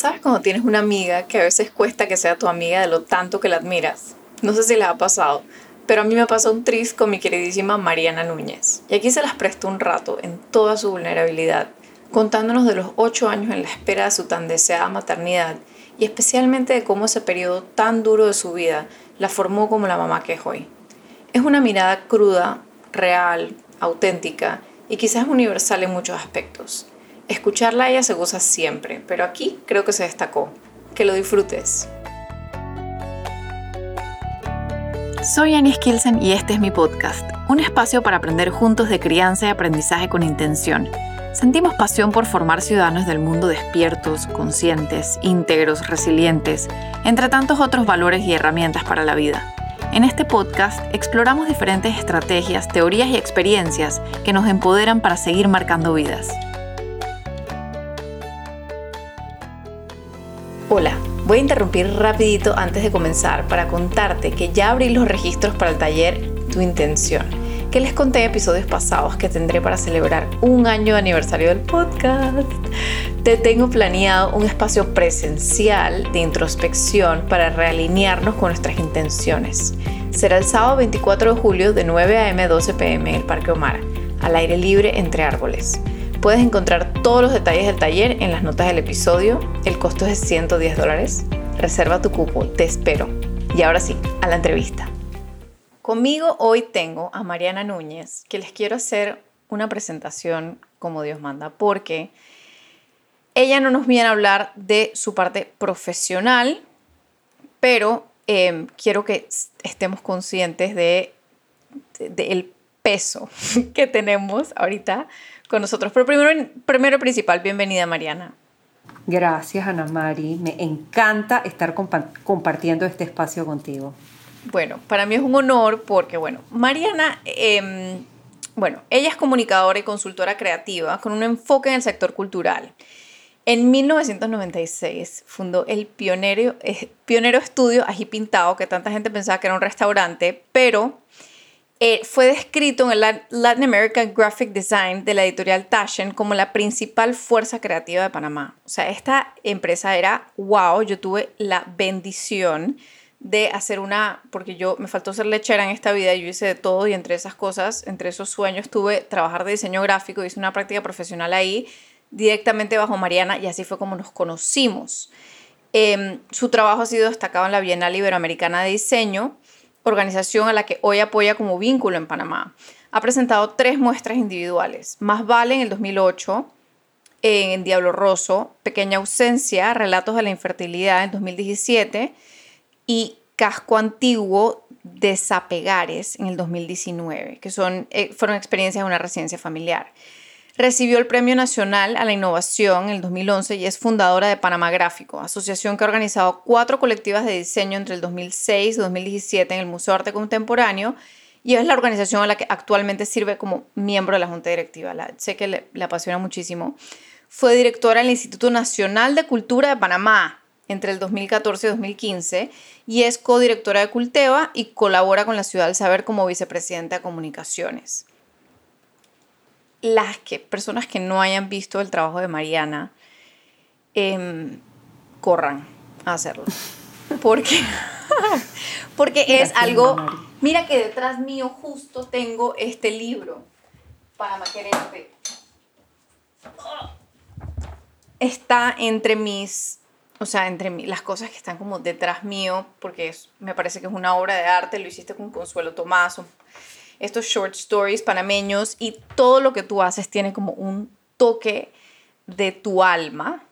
¿Sabes cuando tienes una amiga que a veces cuesta que sea tu amiga de lo tanto que la admiras? No sé si les ha pasado, pero a mí me pasó un tris con mi queridísima Mariana Núñez. Y aquí se las presto un rato en toda su vulnerabilidad, contándonos de los ocho años en la espera de su tan deseada maternidad y especialmente de cómo ese periodo tan duro de su vida la formó como la mamá que es hoy. Es una mirada cruda, real, auténtica y quizás universal en muchos aspectos. Escucharla a ella se goza siempre, pero aquí creo que se destacó. Que lo disfrutes. Soy Annie Skilsen y este es mi podcast, un espacio para aprender juntos de crianza y aprendizaje con intención. Sentimos pasión por formar ciudadanos del mundo despiertos, conscientes, íntegros, resilientes, entre tantos otros valores y herramientas para la vida. En este podcast exploramos diferentes estrategias, teorías y experiencias que nos empoderan para seguir marcando vidas. Hola, voy a interrumpir rapidito antes de comenzar para contarte que ya abrí los registros para el taller Tu Intención, que les conté episodios pasados que tendré para celebrar un año de aniversario del podcast. Te tengo planeado un espacio presencial de introspección para realinearnos con nuestras intenciones. Será el sábado 24 de julio de 9 a.m. a 12 p.m. en el Parque Omar, al aire libre entre árboles. Puedes encontrar todos los detalles del taller en las notas del episodio. El costo es de 110 dólares. Reserva tu cupo, te espero. Y ahora sí, a la entrevista. Conmigo hoy tengo a Mariana Núñez, que les quiero hacer una presentación como Dios manda, porque ella no nos viene a hablar de su parte profesional, pero em, quiero que estemos conscientes de, del peso que tenemos ahorita con nosotros. Pero primero, primero principal, bienvenida Mariana. Gracias Ana Mari, me encanta estar compartiendo este espacio contigo. Bueno, para mí es un honor porque, bueno, Mariana, em, bueno, ella es comunicadora y consultora creativa con un enfoque en el sector cultural. En 1996 fundó el pionero, eh, pionero estudio Ají Pintado, que tanta gente pensaba que era un restaurante, pero eh, fue descrito en el Latin American Graphic Design de la editorial Taschen como la principal fuerza creativa de Panamá. O sea, esta empresa era wow, yo tuve la bendición de hacer una, porque yo me faltó ser lechera en esta vida, yo hice de todo y entre esas cosas, entre esos sueños tuve trabajar de diseño gráfico, hice una práctica profesional ahí directamente bajo Mariana y así fue como nos conocimos. Em, su trabajo ha sido destacado en la Bienal Iberoamericana de Diseño organización a la que hoy apoya como vínculo en Panamá. Ha presentado tres muestras individuales. Más vale en el 2008, en Diablo Rosso, Pequeña Ausencia, Relatos de la Infertilidad en 2017 y Casco Antiguo, Desapegares en el 2019, que son, eh, fueron experiencias de una residencia familiar. Recibió el Premio Nacional a la Innovación en el 2011 y es fundadora de Panamá Gráfico, asociación que ha organizado cuatro colectivas de diseño entre el 2006 y 2017 en el Museo de Arte Contemporáneo y es la organización a la que actualmente sirve como miembro de la Junta Directiva. sé que le, le apasiona muchísimo. Fue directora del Instituto Nacional de Cultura de Panamá entre el 2014 y 2015 y es codirectora de Culteva y colabora con la Ciudad del Saber como vicepresidenta de Comunicaciones las que, personas que no hayan visto el trabajo de Mariana, em, corran a hacerlo. Porque, porque es algo... Mira que detrás mío justo tengo este libro para maquerarte. Está entre mis, o sea, entre las cosas que están como detrás mío, porque me parece que es una obra de arte, lo hiciste con Consuelo Tomás, estos short stories panameños y todo lo que tú haces tiene como un toque de tu alma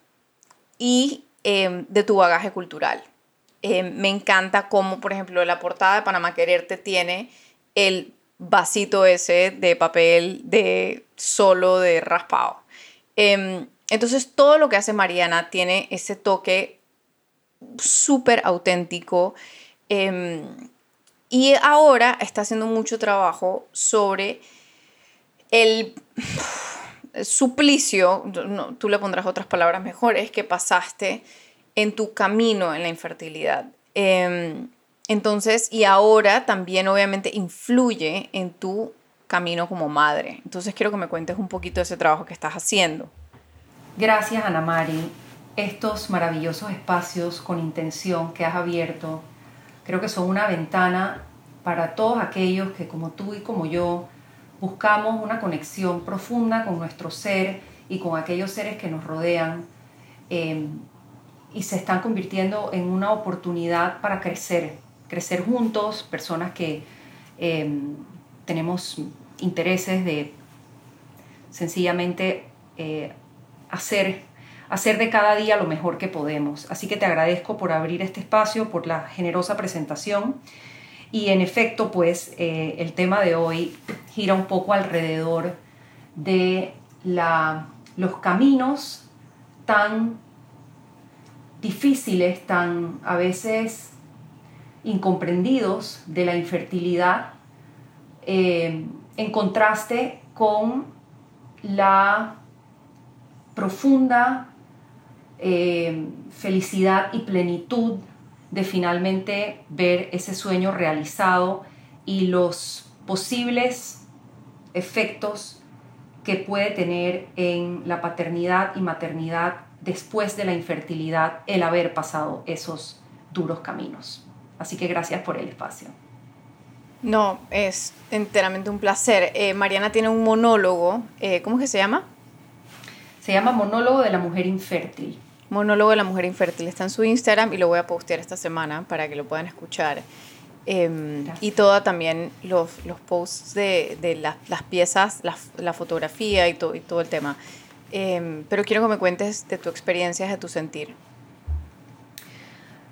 y em, de tu bagaje cultural. Em, me encanta cómo, por ejemplo, la portada de Panamá Quererte tiene el vasito ese de papel de solo de raspado. Em, entonces todo lo que hace Mariana tiene ese toque súper auténtico. Y ahora está haciendo mucho trabajo sobre el suplicio, tú le pondrás otras palabras mejores, que pasaste en tu camino en la infertilidad. Em, entonces, y ahora también obviamente influye en tu camino como madre. Entonces quiero que me cuentes un poquito de ese trabajo que estás haciendo. Gracias, Ana Mari. estos maravillosos espacios con intención que has abierto. Creo que son una ventana para todos aquellos que como tú y como yo buscamos una conexión profunda con nuestro ser y con aquellos seres que nos rodean eh, y se están convirtiendo en una oportunidad para crecer, crecer juntos, personas que eh, tenemos intereses de sencillamente eh, hacer, hacer de cada día lo mejor que podemos. Así que te agradezco por abrir este espacio, por la generosa presentación. Y en efecto, pues eh, el tema de hoy gira un poco alrededor de la, los caminos tan difíciles, tan a veces incomprendidos de la infertilidad, eh, en contraste con la profunda eh, felicidad y plenitud de finalmente ver ese sueño realizado y los posibles efectos que puede tener en la paternidad y maternidad después de la infertilidad el haber pasado esos duros caminos. Así que gracias por el espacio. No, es enteramente un placer. Eh, Mariana tiene un monólogo, eh, ¿cómo es que se llama? Se llama Monólogo de la Mujer Infértil. Monólogo de la Mujer Infértil. Está en su Instagram y lo voy a postear esta semana para que lo puedan escuchar. Em, y toda también los, los posts de, de las piezas, la, la fotografía y, todo y todo el tema. Em, pero quiero que me cuentes de tu experiencia, de tu sentir.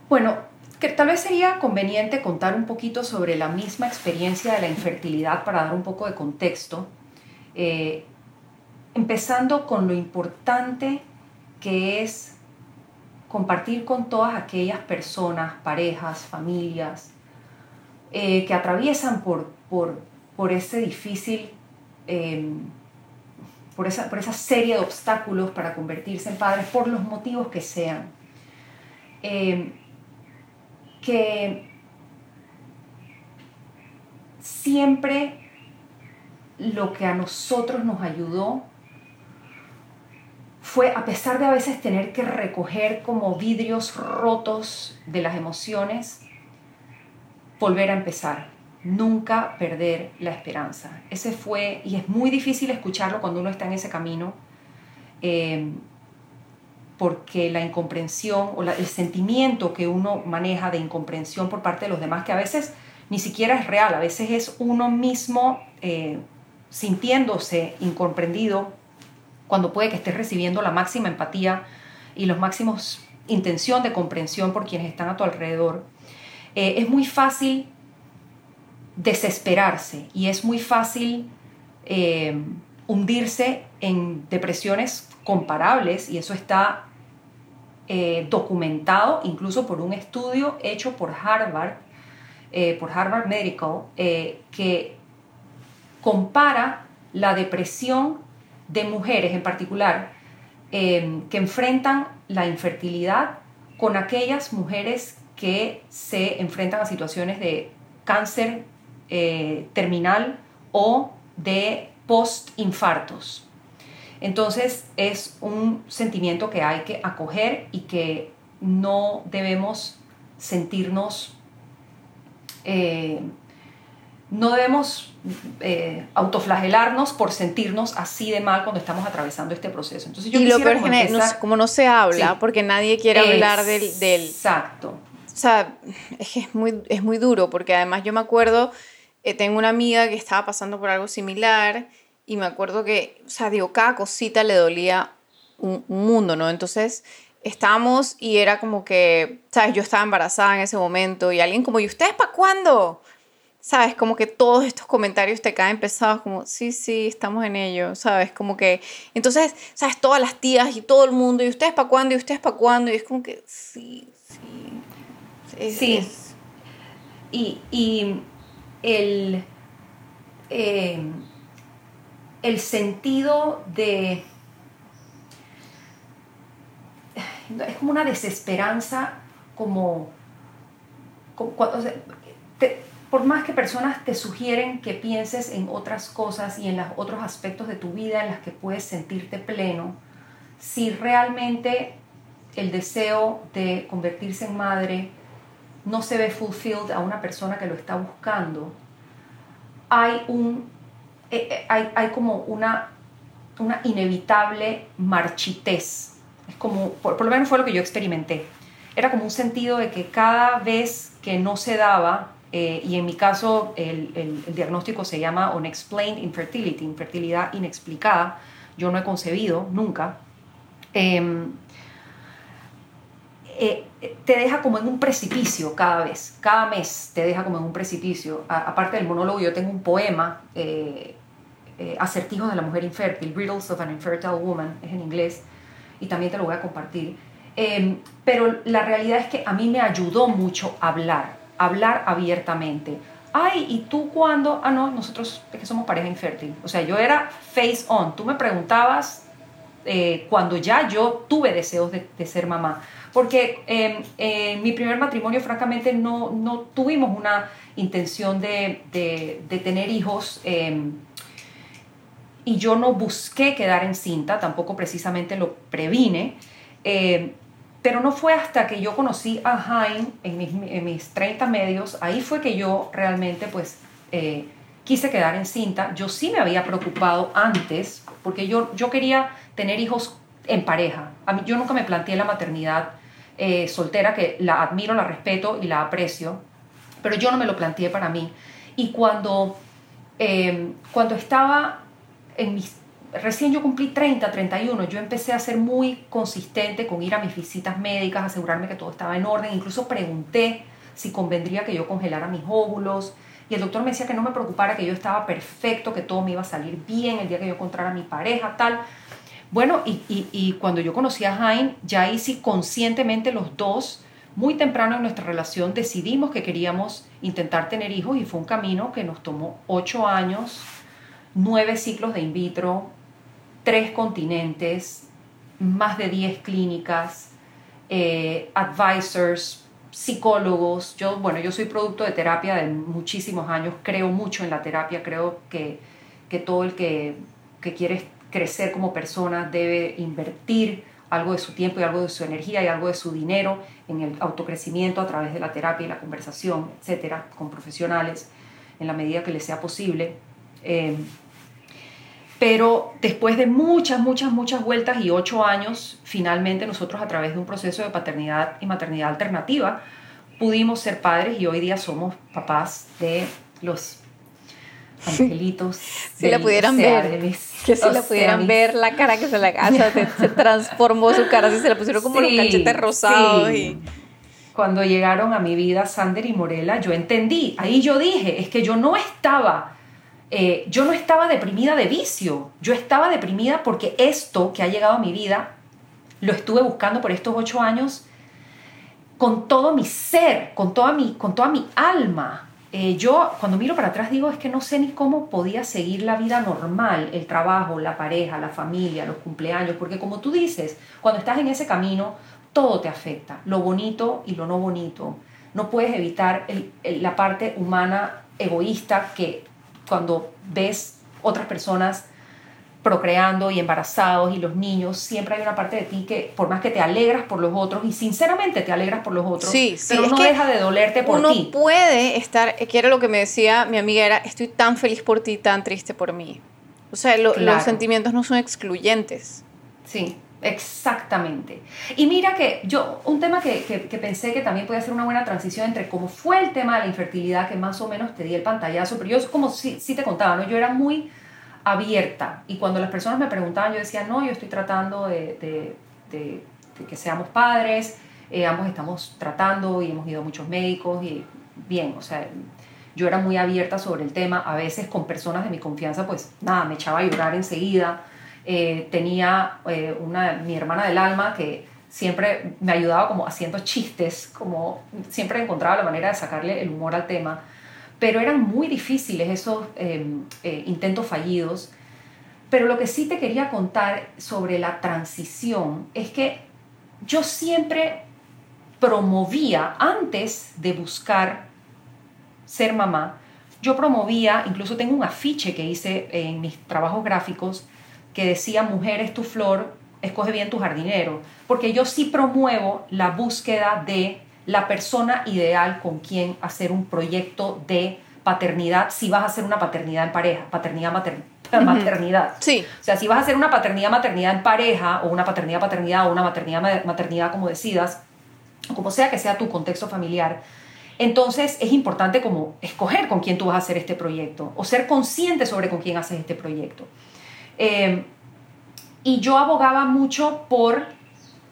Bueno, que tal vez sería conveniente contar un poquito sobre la misma experiencia de la infertilidad para dar un poco de contexto, eh, empezando con lo importante que es compartir con todas aquellas personas, parejas, familias, eh, que atraviesan por, por, por ese difícil, em, por, esa, por esa serie de obstáculos para convertirse en padres, por los motivos que sean. Em, que siempre lo que a nosotros nos ayudó fue, a pesar de a veces tener que recoger como vidrios rotos de las emociones, volver a empezar, nunca perder la esperanza. Ese fue, y es muy difícil escucharlo cuando uno está en ese camino, eh, porque la incomprensión o el sentimiento que uno maneja de incomprensión por parte de los demás, que a veces ni siquiera es real, a veces es uno mismo eh, sintiéndose incomprendido cuando puede que esté recibiendo la máxima empatía y los máximos intención de comprensión por quienes están a tu alrededor. Eh, es muy fácil desesperarse y es muy fácil eh, hundirse en depresiones comparables y eso está eh, documentado incluso por un estudio hecho por Harvard, por Harvard Medical, que compara la depresión de mujeres en particular que enfrentan la infertilidad con aquellas mujeres que se enfrentan a situaciones de cáncer terminal o de post-infartos. Entonces es un sentimiento que hay que acoger y que no debemos sentirnos, eh, no debemos eh, autoflagelarnos por sentirnos así de mal cuando estamos atravesando este proceso. Entonces yo y lo peor como, como no se habla, porque nadie quiere hablar del, del... Exacto. O sea, es que es muy, es muy duro, porque además yo me acuerdo, eh, tengo una amiga que estaba pasando por algo similar y me acuerdo que, o sea, digo, cada cosita le dolía un, mundo, ¿no? Entonces estábamos y era como que, ¿sabes? Yo estaba embarazada en ese momento y alguien como, ¿y ustedes para cuándo? ¿Sabes? Como que todos estos comentarios te caen pesados, como, sí, sí, estamos en ello, ¿sabes? Como que, entonces, ¿sabes? Todas las tías y todo el mundo, ¿y ustedes para cuándo? ¿Y ustedes para cuándo? Y es como que, sí, sí. sí. Y, y el... Eh, el sentido de... Es como una desesperanza, como... por más que personas te sugieren que pienses en otras cosas y en los otros aspectos de tu vida en las que puedes sentirte pleno, si realmente el deseo de convertirse en madre no se ve fulfilled a una persona que lo está buscando, hay, un, eh, eh, hay, hay como una, una inevitable marchitez. Es como, por, lo menos fue lo que yo experimenté. Era como un sentido de que cada vez que no se daba, eh, y en mi caso el, el, diagnóstico se llama unexplained infertility, infertilidad inexplicada, yo no he concebido nunca, em, eh, te deja como en un precipicio cada vez, cada mes te deja como en un precipicio. aparte del monólogo, yo tengo un poema, eh, eh, Acertijos de la mujer infértil, Riddles of an Infertile Woman, es en inglés, y también te lo voy a compartir. Em, pero la realidad es que a mí me ayudó mucho hablar, hablar abiertamente. Ay, ¿y tú cuándo? Ah, no, nosotros es que somos pareja infértil. O sea, yo era face on. Tú me preguntabas cuando ya yo tuve deseos de, ser mamá porque em, en mi primer matrimonio francamente no, no tuvimos una intención de, de, tener hijos em, y yo no busqué quedar encinta, tampoco precisamente lo previne, em, pero no fue hasta que yo conocí a Jaime en mis, en mis 30 medios, ahí fue que yo realmente pues eh, quise quedar encinta. Yo sí me había preocupado antes, porque yo, yo quería tener hijos en pareja. A mí, yo nunca me planteé la maternidad eh, soltera que la admiro, la respeto y la aprecio, pero yo no me lo planteé para mí. Y cuando, eh, cuando estaba en mis... Recién yo cumplí 30, 31, yo empecé a ser muy consistente con ir a mis visitas médicas, asegurarme que todo estaba en orden, incluso pregunté si convendría que yo congelara mis óvulos. Y el doctor me decía que no me preocupara, que yo estaba perfecto, que todo me iba a salir bien el día que yo encontrara a mi pareja, tal. Bueno, y, cuando yo conocí a Jaime, ya sí conscientemente los dos, muy temprano en nuestra relación, decidimos que queríamos intentar tener hijos y fue un camino que nos tomó ocho años, nueve ciclos de in vitro, tres continentes, más de diez clínicas, eh, advisors, psicólogos. Yo, bueno, yo soy producto de terapia de muchísimos años, creo mucho en la terapia, creo que, que todo el que, que quiere crecer como persona, debe invertir algo de su tiempo y algo de su energía y algo de su dinero en el autocrecimiento a través de la terapia y la conversación, etcétera, con profesionales en la medida que le sea posible. Eh, pero después de muchas, muchas, muchas vueltas y ocho años, finalmente nosotros a través de un proceso de paternidad y maternidad alternativa pudimos ser padres y hoy día somos papás de los angelitos. Si la pudieran ver, que si la pudieran ver, la cara que se le hace, se, transformó su cara, así se le pusieron como los cachetes rosados. Y... Cuando llegaron a mi vida Sander y Morela, yo entendí, ahí yo dije, es que yo no estaba, eh, yo no estaba deprimida de vicio, yo estaba deprimida porque esto que ha llegado a mi vida, lo estuve buscando por estos ocho años con todo mi ser, con toda mi, con toda mi alma. Eh, yo cuando miro para atrás digo es que no sé ni cómo podía seguir la vida normal, el trabajo, la pareja, la familia, los cumpleaños, porque como tú dices, cuando estás en ese camino, todo te afecta, lo bonito y lo no bonito. No puedes evitar la parte humana egoísta que cuando ves otras personas procreando y embarazados y los niños, siempre hay una parte de ti que por más que te alegras por los otros y sinceramente te alegras por los otros, sí, pero no deja de dolerte por uno ti. Uno puede estar, que era lo que me decía mi amiga, era estoy tan feliz por ti, tan triste por mí. O sea, los sentimientos no son excluyentes. Sí, Exactamente. Y mira que yo, un tema que, que, pensé que también puede ser una buena transición entre cómo fue el tema de la infertilidad, que más o menos te di el pantallazo, pero yo como si, si te contaba, ¿no? Yo era muy abierta. Y cuando las personas me preguntaban, yo decía, no, yo estoy tratando de, de, que seamos padres, eh, ambos estamos tratando y hemos ido a muchos médicos y bien, o sea, yo era muy abierta sobre el tema, a veces con personas de mi confianza, pues nada, me echaba a llorar enseguida. Eh, tenía eh, una, mi hermana del alma que siempre me ayudaba como haciendo chistes, como siempre encontraba la manera de sacarle el humor al tema pero eran muy difíciles esos em, eh, intentos fallidos. Pero lo que sí te quería contar sobre la transición es que yo siempre promovía, antes de buscar ser mamá, yo promovía, incluso tengo un afiche que hice en mis trabajos gráficos que decía Mujer es tu flor, escoge bien tu jardinero, porque yo sí promuevo la búsqueda de la persona ideal con quien hacer un proyecto de paternidad, si vas a hacer una paternidad en pareja, paternidad, maternidad. Sí. O sea, si vas a hacer una paternidad, maternidad en pareja, o una paternidad, paternidad, o una maternidad, maternidad, como decidas, como sea que sea tu contexto familiar, entonces es importante como escoger con quién tú vas a hacer este proyecto, o ser consciente sobre con quién haces este proyecto. Eh, y yo abogaba mucho por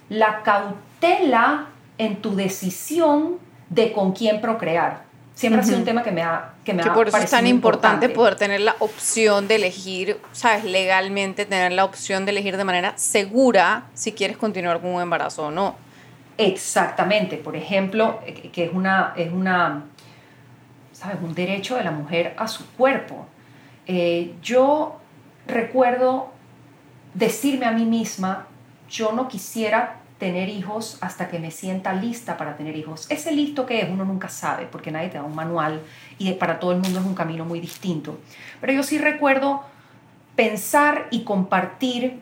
la cautela en tu decisión de con quién procrear. Siempre ha sido un tema que me ha que me que por eso es tan importante, poder tener la opción de elegir, sabes, legalmente tener la opción de elegir de manera segura si quieres continuar con un embarazo o no. Exactamente, por ejemplo, eh, que es una es una sabes, un derecho de la mujer a su cuerpo. Eh, yo recuerdo decirme a mí misma, yo no quisiera tener hijos hasta que me sienta lista para tener hijos. Ese listo que es, uno nunca sabe, porque nadie te da un manual y para todo el mundo es un camino muy distinto. Pero yo sí recuerdo pensar y compartir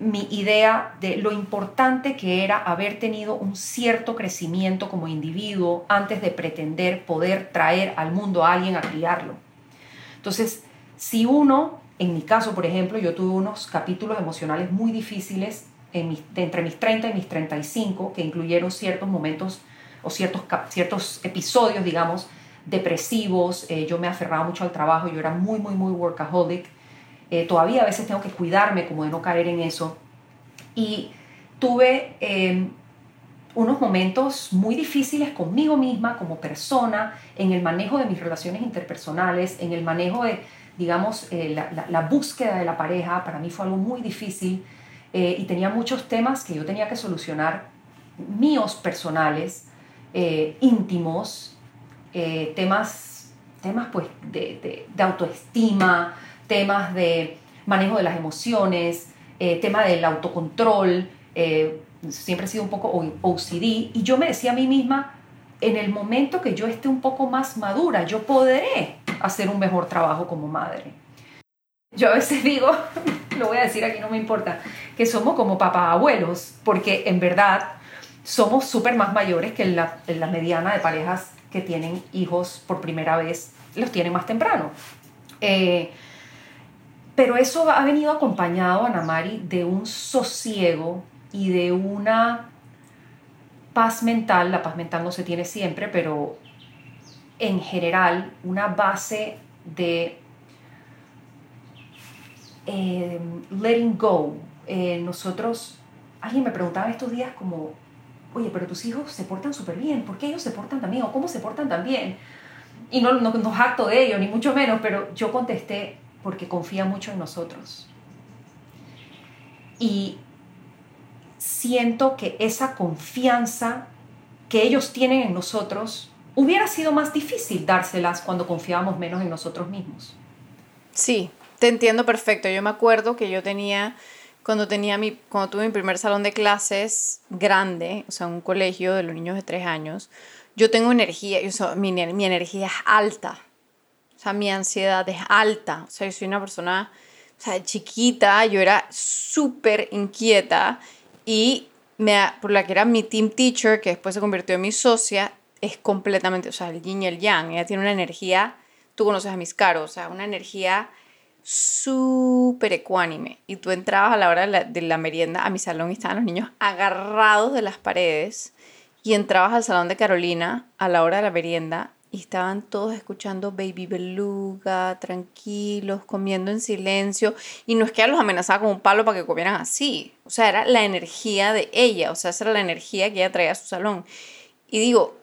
mi idea de lo importante que era haber tenido un cierto crecimiento como individuo antes de pretender poder traer al mundo a alguien a criarlo. Entonces, si uno en mi caso, por ejemplo, yo tuve unos capítulos emocionales muy difíciles en entre mis 30 y mis 35, que incluyeron ciertos momentos o ciertos, ciertos episodios, digamos, depresivos. Eh, yo me aferraba mucho al trabajo, yo era muy, muy, muy workaholic. Eh, todavía a veces tengo que cuidarme como de no caer en eso. Y tuve em, unos momentos muy difíciles conmigo misma, como persona, en el manejo de mis relaciones interpersonales, en el manejo de digamos, eh, la, búsqueda de la pareja para mí fue algo muy difícil eh, y tenía muchos temas que yo tenía que solucionar, míos personales, eh, íntimos, temas, temas pues de, autoestima, temas de manejo de las emociones, tema del autocontrol, siempre he sido un poco OCD y yo me decía a mí misma, en el momento que yo esté un poco más madura, yo podré hacer un mejor trabajo como madre. Yo a veces digo, lo voy a decir aquí, no me importa, que somos como papá abuelos, porque en verdad somos súper más mayores que la, la mediana de parejas que tienen hijos por primera vez, los tienen más temprano. Eh, pero eso ha venido acompañado, Ana Mari, de un sosiego y de una paz mental. La paz mental no se tiene siempre, pero en general una base de eh, letting go. Eh, nosotros, alguien me preguntaba estos días como, oye, pero tus hijos se portan súper bien, ¿por qué ellos se portan tan bien? ¿O cómo se portan tan bien? Y no, no, no de ello, ni mucho menos, pero yo contesté porque confía mucho en nosotros. Y siento que esa confianza que ellos tienen en nosotros hubiera sido más difícil dárselas cuando confiábamos menos en nosotros mismos. Sí, te entiendo perfecto. Yo me acuerdo que yo tenía, cuando, tenía mi, cuando tuve mi primer salón de clases grande, o sea, un colegio de los niños de tres años, yo tengo energía, yo, mi, mi energía es alta. O sea, mi ansiedad es alta. O sea, yo soy una persona, o sea, chiquita, yo era súper inquieta y me, por la que era mi team teacher, que después se convirtió en mi socia, es completamente, o sea, el yin y el yang. Ella tiene una energía, tú conoces a mis caros, o sea, una energía súper ecuánime. Y tú entrabas a la hora de la, merienda a mi salón y estaban los niños agarrados de las paredes. Y entrabas al salón de Carolina a la hora de la merienda y estaban todos escuchando Baby Beluga, tranquilos, comiendo en silencio. Y no es que ella los amenazaba con un palo para que comieran así. O sea, era la energía de ella. O sea, esa era la energía que ella traía a su salón. Y digo,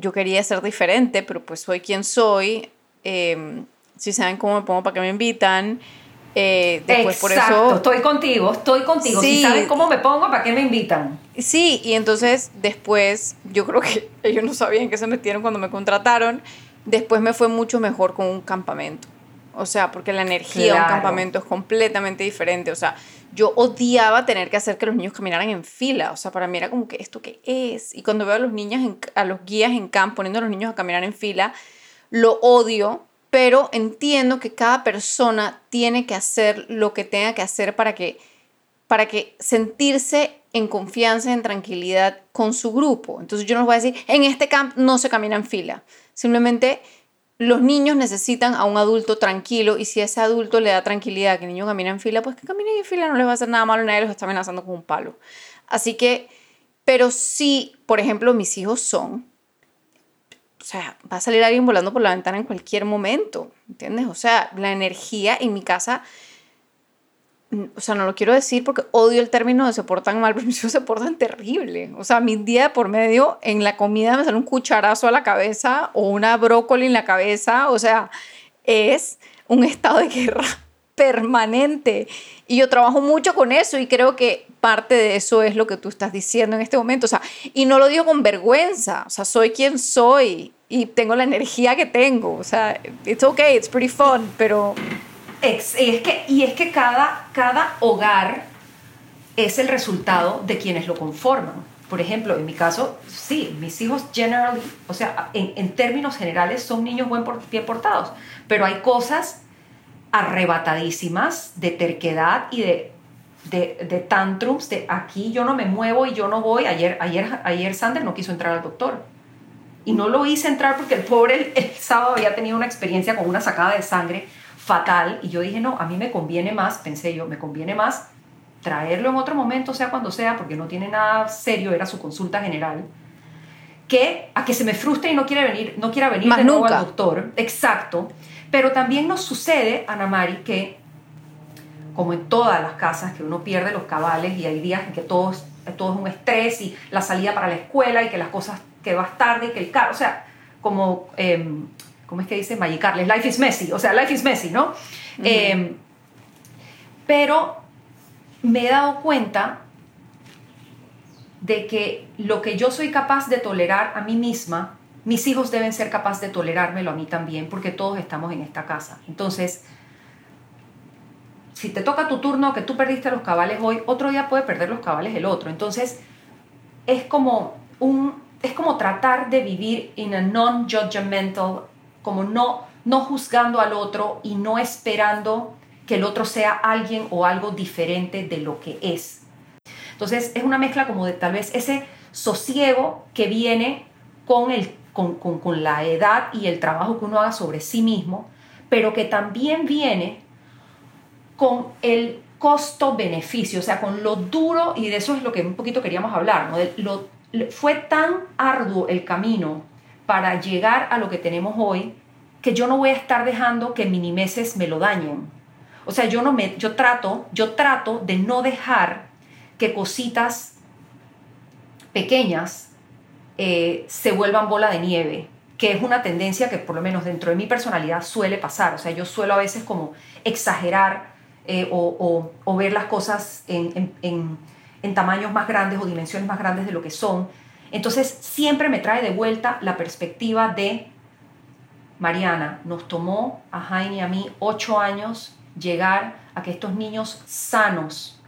yo quería ser diferente, pero pues soy quien soy. Em, si saben cómo me pongo, para que me invitan. Eh, después por eso estoy contigo, estoy contigo. Si saben cómo me pongo, ¿para qué me invitan? Sí, y entonces después, yo creo que ellos no sabían que se metieron cuando me contrataron. Después me fue mucho mejor con un campamento. O sea, porque la energía de un campamento es completamente diferente. O sea, yo odiaba tener que hacer que los niños caminaran en fila. O sea, para mí era como que esto qué es. Y cuando veo a los niños, a los guías en campo poniendo a los niños a caminar en fila, lo odio, pero entiendo que cada persona tiene que hacer lo que tenga que hacer para que para que sentirse en confianza, en tranquilidad con su grupo. Entonces yo no les voy a decir, en este camp no se camina en fila. Simplemente los niños necesitan a un adulto tranquilo y si ese adulto le da tranquilidad que el niño camina en fila, pues que camine en fila, no les va a hacer nada malo, nadie los está amenazando con un palo. Así que, pero si, por ejemplo, mis hijos son, o sea, va a salir alguien volando por la ventana en cualquier momento, ¿entiendes? O sea, la energía en mi casa o sea, no lo quiero decir porque odio el término de se portan mal, pero mis hijos se portan terrible. O sea, mi día por medio en la comida me sale un cucharazo a la cabeza o una brócoli en la cabeza. O sea, es un estado de guerra permanente. Y yo trabajo mucho con eso y creo que parte de eso es lo que tú estás diciendo en este momento. O sea, y no lo digo con vergüenza. O sea, soy quien soy y tengo la energía que tengo. O sea, it's okay, it's pretty fun, pero es, que, y es que cada, cada hogar es el resultado de quienes lo conforman. Por ejemplo, en mi caso, sí, mis hijos generally, o sea, en, términos generales son niños buen, bien portados, pero hay cosas arrebatadísimas de terquedad y de, de, tantrums, de aquí yo no me muevo y yo no voy. Ayer, ayer, ayer Sander no quiso entrar al doctor. Y no lo hice entrar porque el pobre el sábado había tenido una experiencia con una sacada de sangre fatal y yo dije, no, a mí me conviene más, pensé yo, me conviene más traerlo en otro momento, sea cuando sea, porque no tiene nada serio, era su consulta general, que a que se me frustre y no quiera venir, no quiera venir de nuevo al doctor. Exacto. Pero también nos sucede, Ana Mari, que como en todas las casas, que uno pierde los cabales y hay días en que todo, todo es un estrés y la salida para la escuela y que las cosas, que vas tarde y que el carro, o sea, como... Em, ¿cómo es que dice Maggie Carles? Life is messy, o sea, life is messy, ¿no? Em, pero me he dado cuenta de que lo que yo soy capaz de tolerar a mí misma, mis hijos deben ser capaces de tolerármelo a mí también, porque todos estamos en esta casa. Entonces, si te toca tu turno, que tú perdiste los cabales hoy, otro día puede perder los cabales el otro. Entonces, es como un es como tratar de vivir en a non-judgmental como no, no juzgando al otro y no esperando que el otro sea alguien o algo diferente de lo que es. Entonces es una mezcla como de tal vez ese sosiego que viene con, el, con, con la edad y el trabajo que uno haga sobre sí mismo, pero que también viene con el costo-beneficio, o sea, con lo duro, y de eso es lo que un poquito queríamos hablar, ¿no? lo, fue tan arduo el camino para llegar a lo que tenemos hoy que yo no voy a estar dejando que minimeses me lo dañen. O sea, yo no me yo trato, yo trato de no dejar que cositas pequeñas eh, se vuelvan bola de nieve, que es una tendencia que por lo menos dentro de mi personalidad suele pasar. O sea, yo suelo a veces como exagerar eh, o, ver las cosas en tamaños más grandes o dimensiones más grandes de lo que son entonces siempre me trae de vuelta la perspectiva de Mariana, nos tomó a Jaime y a mí ocho años llegar a que estos niños sanos,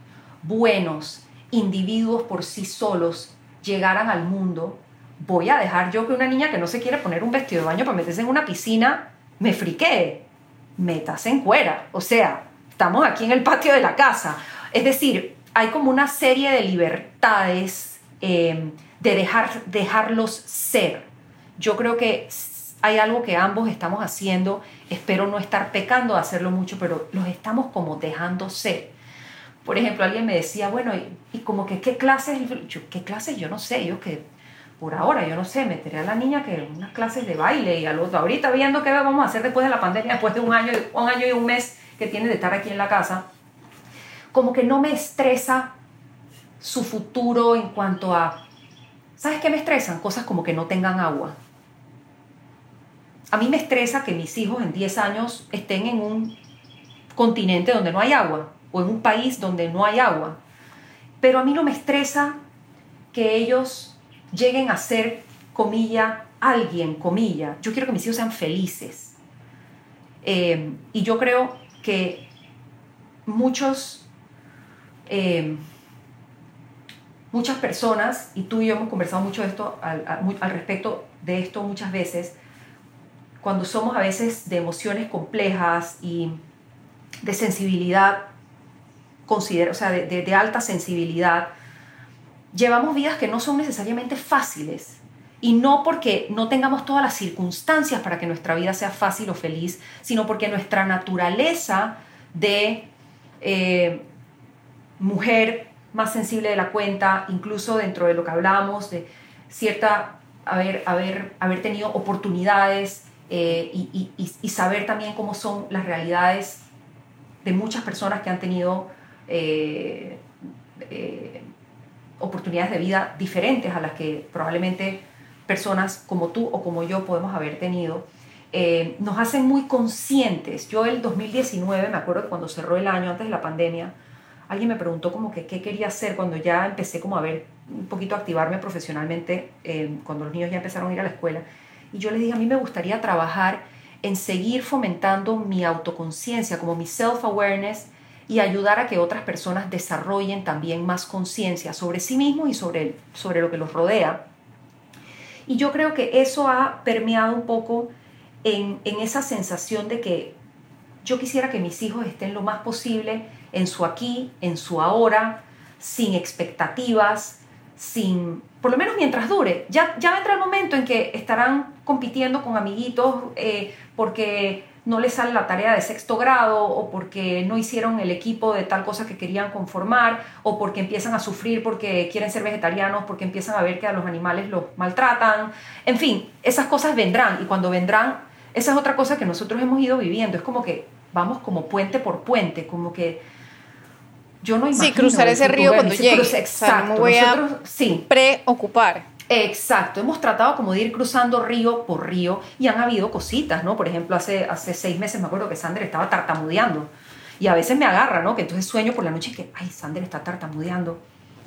buenos, individuos por sí solos, llegaran al mundo. Voy a dejar yo que una niña que no se quiere poner un vestido de baño para meterse en una piscina me friquee. Metas en cuera. O sea, estamos aquí en el patio de la casa. Es decir, hay como una serie de libertades. Eh, de dejar, dejarlos ser. Yo creo que hay algo que ambos estamos haciendo, espero no estar pecando de hacerlo mucho, pero los estamos como dejando ser. Por ejemplo, alguien me decía, bueno, y, como que qué clases, qué clases yo no sé, yo que por ahora yo no sé, meteré a la niña que en unas clases de baile y al otro, ahorita viendo qué vamos a hacer después de la pandemia, después de un año, un año y un mes que tiene de estar aquí en la casa, como que no me estresa su futuro en cuanto a ¿Sabes qué me estresan? Cosas como que no tengan agua. A mí me estresa que mis hijos en 10 años estén en un continente donde no hay agua o en un país donde no hay agua. Pero a mí no me estresa que ellos lleguen a ser, comilla, alguien, comilla. Yo quiero que mis hijos sean felices. Eh, y yo creo que muchos eh, muchas personas, y tú y yo hemos conversado mucho de esto, al, respecto de esto muchas veces, cuando somos a veces de emociones complejas y de sensibilidad considero, o sea, de, alta sensibilidad, llevamos vidas que no son necesariamente fáciles. Y no porque no tengamos todas las circunstancias para que nuestra vida sea fácil o feliz, sino porque nuestra naturaleza de eh, mujer más sensible de la cuenta, incluso dentro de lo que hablamos, de cierta, haber, haber, haber tenido oportunidades eh, y, saber también cómo son las realidades de muchas personas que han tenido eh, oportunidades de vida diferentes a las que probablemente personas como tú o como yo podemos haber tenido, eh, nos hacen muy conscientes. Yo el 2019, me acuerdo cuando cerró el año antes de la pandemia, alguien me preguntó como que qué quería hacer cuando ya empecé como a ver un poquito a activarme profesionalmente, eh, cuando los niños ya empezaron a ir a la escuela. Y yo les dije, a mí me gustaría trabajar en seguir fomentando mi autoconciencia, como mi self-awareness, y ayudar a que otras personas desarrollen también más conciencia sobre sí mismos y sobre, sobre lo que los rodea. Y yo creo que eso ha permeado un poco en, esa sensación de que yo quisiera que mis hijos estén lo más posible en su aquí, en su ahora, sin expectativas, sin, por lo menos mientras dure. Ya, ya vendrá el momento en que estarán compitiendo con amiguitos eh, porque no les sale la tarea de sexto grado o porque no hicieron el equipo de tal cosa que querían conformar o porque empiezan a sufrir porque quieren ser vegetarianos, porque empiezan a ver que a los animales los maltratan. En fin, esas cosas vendrán y cuando vendrán, esa es otra cosa que nosotros hemos ido viviendo. Es como que vamos como puente por puente, como que yo no imagino. Sí, cruzar ese río cuando llegue. Exacto. voy a sí. preocupar. Exacto, hemos tratado como de ir cruzando río por río y han habido cositas, ¿no? Por ejemplo, hace, hace seis meses me acuerdo que Sander estaba tartamudeando y a veces me agarra, ¿no? Que entonces sueño por la noche que, ay, Sander está tartamudeando.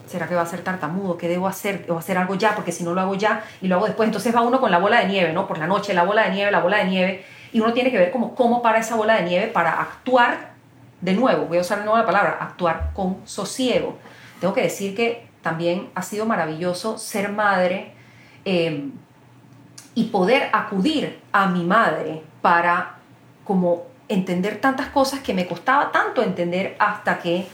¿Será que va a ser tartamudo? ¿Qué debo hacer? ¿Debo hacer algo ya? Porque si no lo hago ya y lo hago después, entonces va uno con la bola de nieve, ¿no? Por la noche, la bola de nieve, la bola de nieve. Y uno tiene que ver como cómo para esa bola de nieve para actuar de nuevo, voy a usar de nuevo la palabra, actuar con sosiego. Tengo que decir que también ha sido maravilloso ser madre Em, y poder acudir a mi madre para como entender tantas cosas que me costaba tanto entender hasta que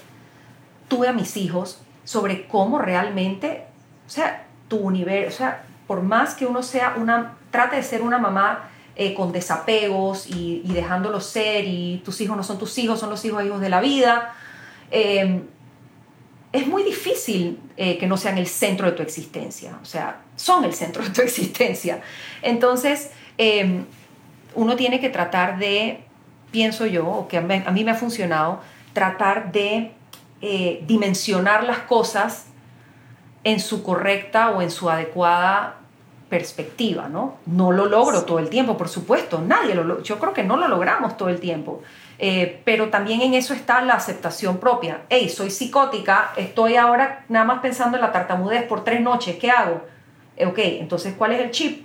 tuve a mis hijos sobre cómo realmente, o sea, tu universo, o sea, por más que uno sea una, trate de ser una mamá eh, con desapegos y, dejándolos ser y tus hijos no son tus hijos, son los hijos hijos de la vida, em, es muy difícil eh, que no sean el centro de tu existencia, o sea, son el centro de tu existencia. Entonces, uno tiene que tratar de, pienso yo, o que a mí, me ha funcionado, tratar de eh, dimensionar las cosas en su correcta o en su adecuada perspectiva, ¿no? No lo logro todo el tiempo, por supuesto, nadie lo yo creo que no lo logramos todo el tiempo, eh, pero también en eso está la aceptación propia. Hey, soy psicótica, estoy ahora nada más pensando en la tartamudez por tres noches, ¿qué hago? Eh, ok, entonces, ¿cuál es el chip?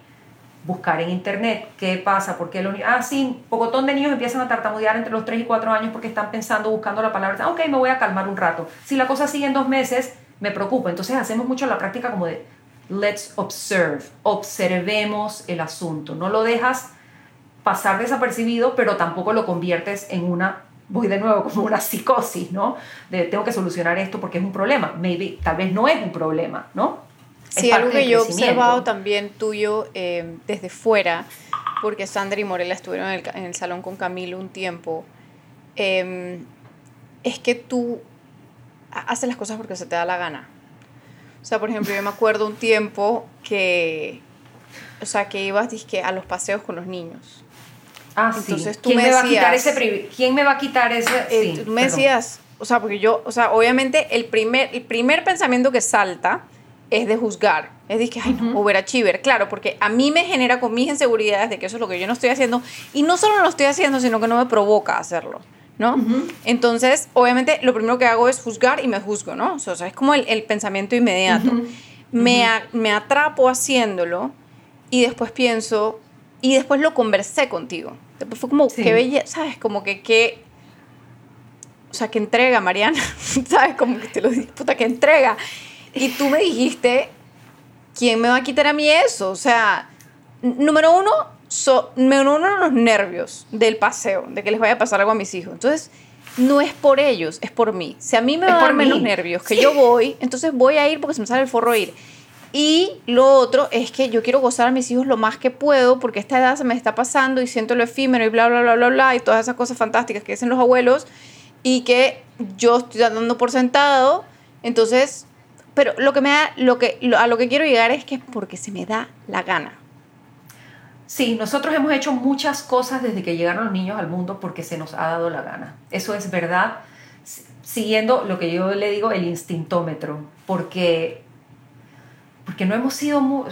Buscar en internet qué pasa, porque lo ah, sí, pocotón de niños empiezan a tartamudear entre los 3 y 4 años porque están pensando, buscando la palabra, ok, me voy a calmar un rato. Si la cosa sigue en dos meses, me preocupa. Entonces hacemos mucho la práctica como de let's observe, observemos el asunto. No lo dejas pasar desapercibido, pero tampoco lo conviertes en una, voy de nuevo, como una psicosis, ¿no? De tengo que solucionar esto porque es un problema. Maybe, tal vez no es un problema, ¿no? Sí, algo que yo he observado también tuyo eh, desde fuera, porque Sandra y Morela estuvieron en el, en el salón con Camilo un tiempo, eh, es que tú haces las cosas porque se te da la gana. O sea, por ejemplo, yo me acuerdo un tiempo que, o sea, que ibas dizque, a los paseos con los niños. Ah, Entonces, sí. Tú ¿Quién me, va a quitar ese ¿Quién me va a quitar ese? Eh, sí, tú me decías, o sea, porque yo, o sea, obviamente el primer, el primer pensamiento que salta es de juzgar. Es de que, ay, no, overachiver. Claro, porque a mí me genera con mis inseguridades de que eso es lo que yo no estoy haciendo. Y no solo no lo estoy haciendo, sino que no me provoca hacerlo. ¿No? Entonces, obviamente, lo primero que hago es juzgar y me juzgo, ¿no? O sea, es como el, el pensamiento inmediato. me, me atrapo haciéndolo y después pienso, y después lo conversé contigo. Después fue como, qué belleza, ¿sabes? Como que qué... O sea, que entrega, Mariana, ¿sabes? Como que te lo digo, puta, que entrega. Y tú me dijiste, ¿quién me va a quitar a mí eso? O sea, número uno, so, me uno los nervios del paseo, de que les vaya a pasar algo a mis hijos. Entonces, no es por ellos, es por mí. Si a mí me Es va a por dar menos nervios que yo voy, entonces voy a ir porque se me sale el forro ir. Y lo otro es que yo quiero gozar a mis hijos lo más que puedo porque esta edad se me está pasando y siento lo efímero y bla, bla, bla, bla, bla, y todas esas cosas fantásticas que dicen los abuelos y que yo estoy dando por sentado. Entonces, pero lo que me da, lo que, a lo que quiero llegar es que es porque se me da la gana. Sí, nosotros hemos hecho muchas cosas desde que llegaron los niños al mundo porque se nos ha dado la gana. Eso es verdad, si- siguiendo lo que yo le digo el instintómetro, porque, porque no hemos sido muy,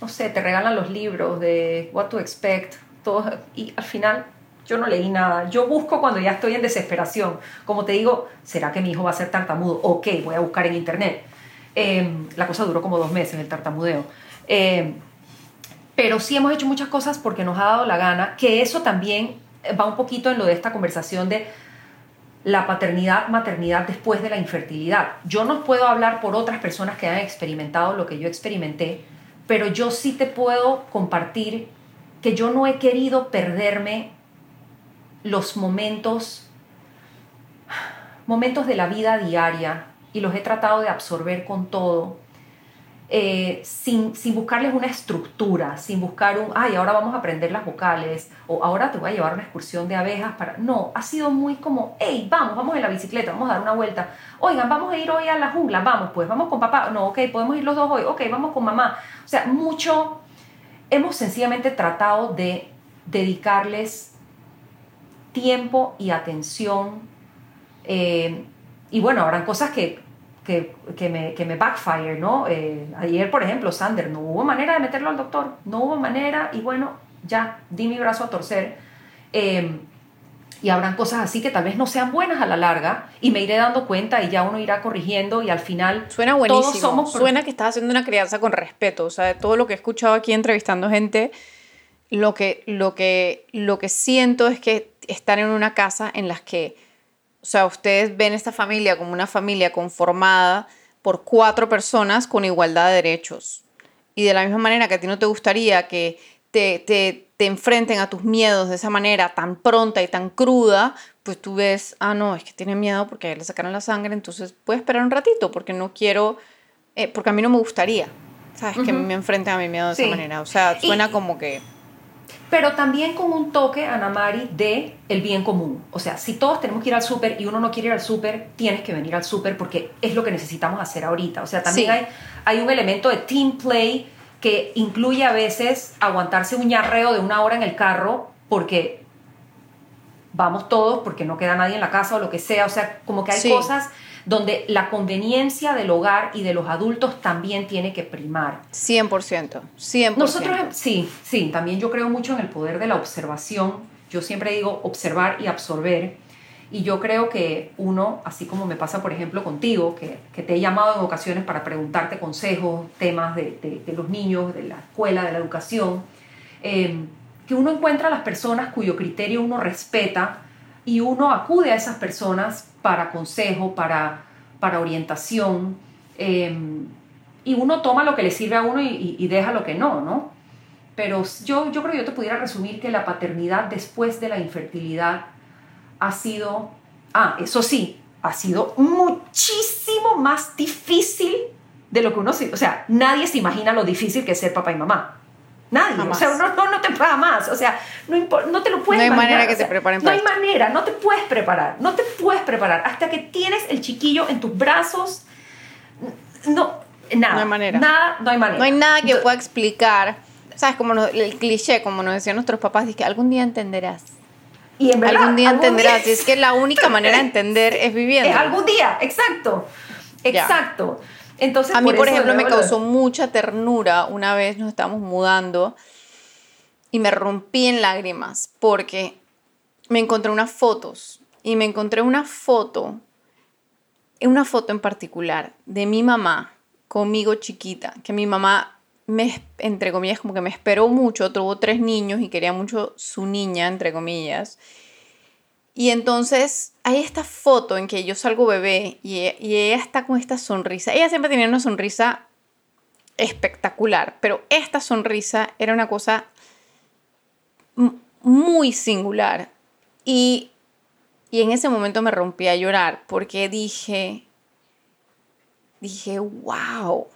no sé, te regalan los libros de what to expect, todos, y al final yo no leí nada. Yo busco cuando ya estoy en desesperación. Como te digo, ¿será que mi hijo va a ser tartamudo? Ok, voy a buscar en internet. Eh, la cosa duró como dos meses, el tartamudeo. Eh, pero sí hemos hecho muchas cosas porque nos ha dado la gana, que eso también va un poquito en lo de esta conversación de la paternidad, maternidad después de la infertilidad. Yo no puedo hablar por otras personas que han experimentado lo que yo experimenté, pero yo sí te puedo compartir que yo no he querido perderme los momentos momentos de la vida diaria y los he tratado de absorber con todo eh, sin, buscarles una estructura, sin buscar un, ay, ahora vamos a aprender las vocales, o ahora te voy a llevar una excursión de abejas para... No, ha sido muy como, hey, vamos, vamos en la bicicleta, vamos a dar una vuelta. Oigan, vamos a ir hoy a la jungla, vamos, pues, vamos con papá. No, ok, podemos ir los dos hoy, ok, vamos con mamá. O sea, mucho, hemos sencillamente tratado de dedicarles tiempo y atención. eh, y bueno, habrán cosas que, que, que me, que me backfire, ¿no? Eh, ayer, por ejemplo, Sander, no hubo manera de meterlo al doctor, no hubo manera, y bueno, ya di mi brazo a torcer. Eh, y habrán cosas así que tal vez no sean buenas a la larga, y me iré dando cuenta y ya uno irá corrigiendo, y al final Suena buenísimo. todos somos... Suena que estás haciendo una crianza con respeto. O sea, de todo lo que he escuchado aquí entrevistando gente, lo que, lo que, lo que siento es que están en una casa en las que, o sea, ustedes ven esta familia como una familia conformada por cuatro personas con igualdad de derechos. Y de la misma manera que a ti no te gustaría que te, te, te enfrenten a tus miedos de esa manera tan pronta y tan cruda, pues tú ves, ah, no, es que tiene miedo porque a le sacaron la sangre, entonces puedes esperar un ratito porque no quiero, eh, porque a mí no me gustaría, ¿sabes? Que me enfrenten a mi miedo de Sí. esa manera. O sea, Y- suena como que... pero también con un toque, Ana Mari, de el bien común. O sea, si todos tenemos que ir al súper y uno no quiere ir al súper, tienes que venir al súper porque es lo que necesitamos hacer ahorita. O sea, también Sí. hay, hay un elemento de team play que incluye a veces aguantarse un ñarreo de una hora en el carro porque vamos todos, porque no queda nadie en la casa o lo que sea. O sea, como que hay Sí. cosas donde la conveniencia del hogar y de los adultos también tiene que primar. 100%, 100%. Nosotros, sí, sí, también yo creo mucho en el poder de la observación. Yo siempre digo observar y absorber. Y yo creo que uno, así como me pasa, por ejemplo, contigo, que, que te he llamado en ocasiones para preguntarte consejos, temas de, de- de los niños, de la escuela, de la educación, eh, que uno encuentra a las personas cuyo criterio uno respeta y uno acude a esas personas para consejo, para, para orientación. eh, y uno toma lo que le sirve a uno y, y- deja lo que no, ¿no? Pero yo, yo creo que yo te pudiera resumir que la paternidad después de la infertilidad ha sido, ah, eso sí, ha sido muchísimo más difícil de lo que uno o sea, nadie se imagina lo difícil que es ser papá y mamá. Nadie, Jamás. o sea, no, no, no te paga más, o sea, no, no te lo puedes No hay manera que o sea, te preparen No para hay esto. manera, no te puedes preparar, no te puedes preparar hasta que tienes el chiquillo en tus brazos, no, nada. No hay manera. Nada, no hay manera. No hay nada que pueda explicar, ¿sabes? Como no- el cliché, como nos decían nuestros papás, dice que algún día entenderás. y en verdad, algún día entenderás. día- Y es que la única manera de entender es viviendo. Eh, algún día, exacto. Exacto. Entonces, A mí, por eso, ejemplo, me causó mucha ternura una vez nos estábamos mudando y me rompí en lágrimas porque me encontré unas fotos y me encontré una foto, una foto en particular de mi mamá conmigo chiquita, que mi mamá me, entre comillas, como que me esperó mucho, tuvo tres niños y quería mucho su niña, entre comillas. Y entonces hay esta foto en que yo salgo bebé y, e- y ella está con esta sonrisa. Ella siempre tenía una sonrisa espectacular, pero esta sonrisa era una cosa muy singular. Y Y en ese momento me rompí a llorar porque dije, dije, wow,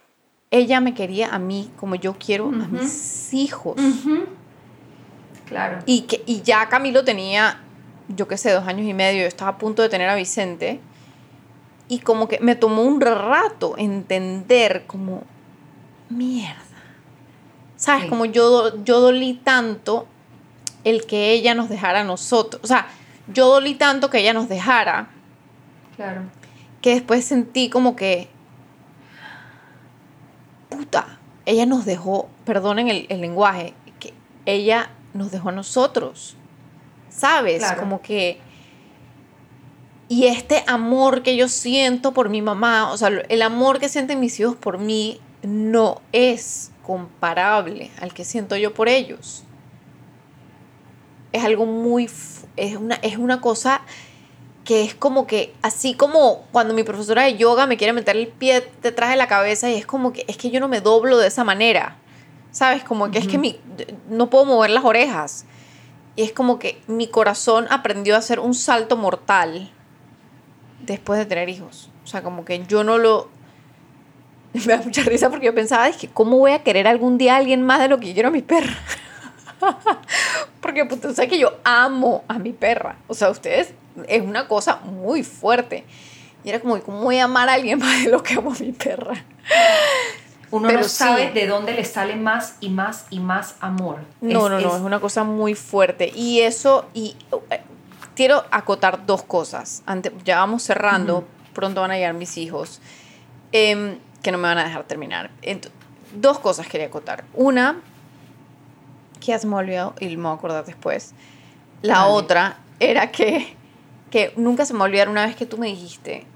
ella me quería a mí como yo quiero a mis hijos. Claro. Y, que, y ya Camilo tenía, yo qué sé, dos años y medio, yo estaba a punto de tener a Vicente. Y como que me tomó un rato entender como, mierda. ¿Sabes? Como yo, yo dolí tanto el que ella nos dejara a nosotros. O sea, yo dolí tanto que ella nos dejara. Claro. Que después sentí como que, puta, ella nos dejó, perdonen el, el lenguaje, que ella nos dejó a nosotros. ¿Sabes? Como que... Y este amor que yo siento por mi mamá, o sea, el amor que sienten mis hijos por mí, no es comparable al que siento yo por ellos. Es algo muy... Es una, es una cosa que es como que, así como cuando mi profesora de yoga me quiere meter el pie detrás de la cabeza y es como que, es que yo no me doblo de esa manera. ¿Sabes? Como que es que mi, no puedo mover las orejas. Y es como que mi corazón aprendió a hacer un salto mortal después de tener hijos. O sea, como que yo no lo... Me da mucha risa porque yo pensaba, es que ¿cómo voy a querer algún día a alguien más de lo que yo quiero a mi perra? porque pues, tú sabes que yo amo a mi perra. O sea, ustedes es una cosa muy fuerte. Y era como, ¿cómo voy a amar a alguien más de lo que amo a mi perra? Uno no sabe de dónde le sale más y más y más amor. No, no, no, es una cosa muy fuerte. Y eso, y eh, quiero acotar dos cosas. Antes, ya vamos cerrando, pronto van a llegar mis hijos, em, que no me van a dejar terminar. dos cosas quería acotar. Una, que ya se me y me voy a acordar después. La otra era que, que nunca se me olvidar una vez que tú me dijiste,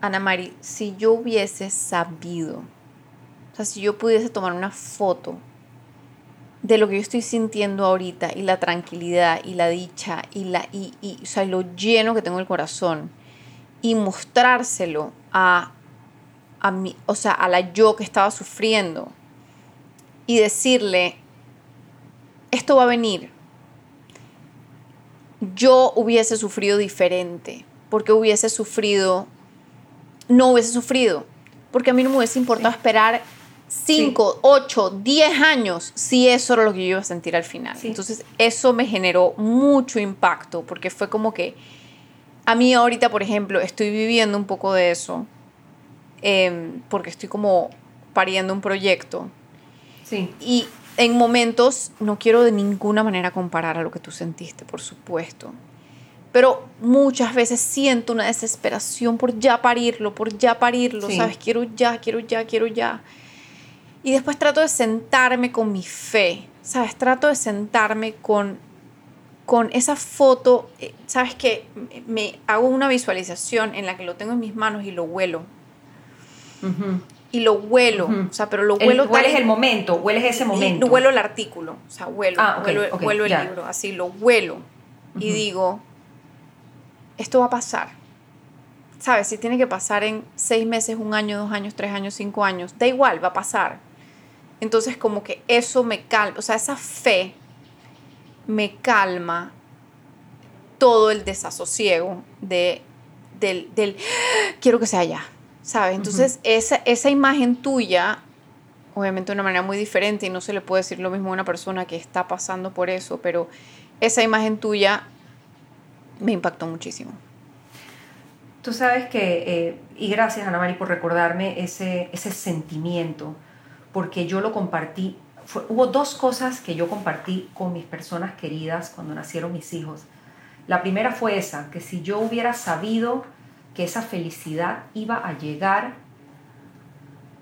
Ana Mari, si yo hubiese sabido o sea, si yo pudiese tomar una foto de lo que yo estoy sintiendo ahorita y la tranquilidad y la dicha y, la, y, y, o sea, lo lleno que tengo el corazón y mostrárselo a, a, mí, o sea, a la yo que estaba sufriendo y decirle, esto va a venir. Yo hubiese sufrido diferente, porque hubiese sufrido, no hubiese sufrido, porque a mí no me hubiese importado esperar 5, 8, 10 años, si eso era lo que yo iba a sentir al final. Entonces, eso me generó mucho impacto, porque fue como que a mí ahorita, por ejemplo, estoy viviendo un poco de eso, em, porque estoy como pariendo un proyecto. Sí. Y en momentos no quiero de ninguna manera comparar a lo que tú sentiste, por supuesto. Pero muchas veces siento una desesperación por ya parirlo, por ya parirlo, ¿sabes? Quiero ya, quiero ya, quiero ya. Y después trato de sentarme con mi fe, ¿sabes? Trato de sentarme con, con esa foto, eh, ¿sabes qué? Me hago una visualización en la que lo tengo en mis manos y lo huelo. Y lo huelo, o sea, pero lo huelo... El, hueles el momento, hueles ese momento. Y huelo el artículo, o sea, huelo, ah, huelo, el libro, así, lo huelo. Y digo, esto va a pasar. ¿Sabes? Si tiene que pasar en seis meses, un año, dos años, tres años, cinco años, da igual, va a pasar entonces como que eso me calma, o sea, esa fe me calma todo el desasosiego de, del, del quiero que sea ya, ¿sabes? Entonces esa, esa imagen tuya, obviamente de una manera muy diferente y no se le puede decir lo mismo a una persona que está pasando por eso, pero esa imagen tuya me impactó muchísimo. Tú sabes que, eh, y gracias Ana Mari por recordarme ese, ese sentimiento, porque yo lo compartí. hubo dos cosas que yo compartí con mis personas queridas cuando nacieron mis hijos. La primera fue esa, que si yo hubiera sabido que esa felicidad iba a llegar,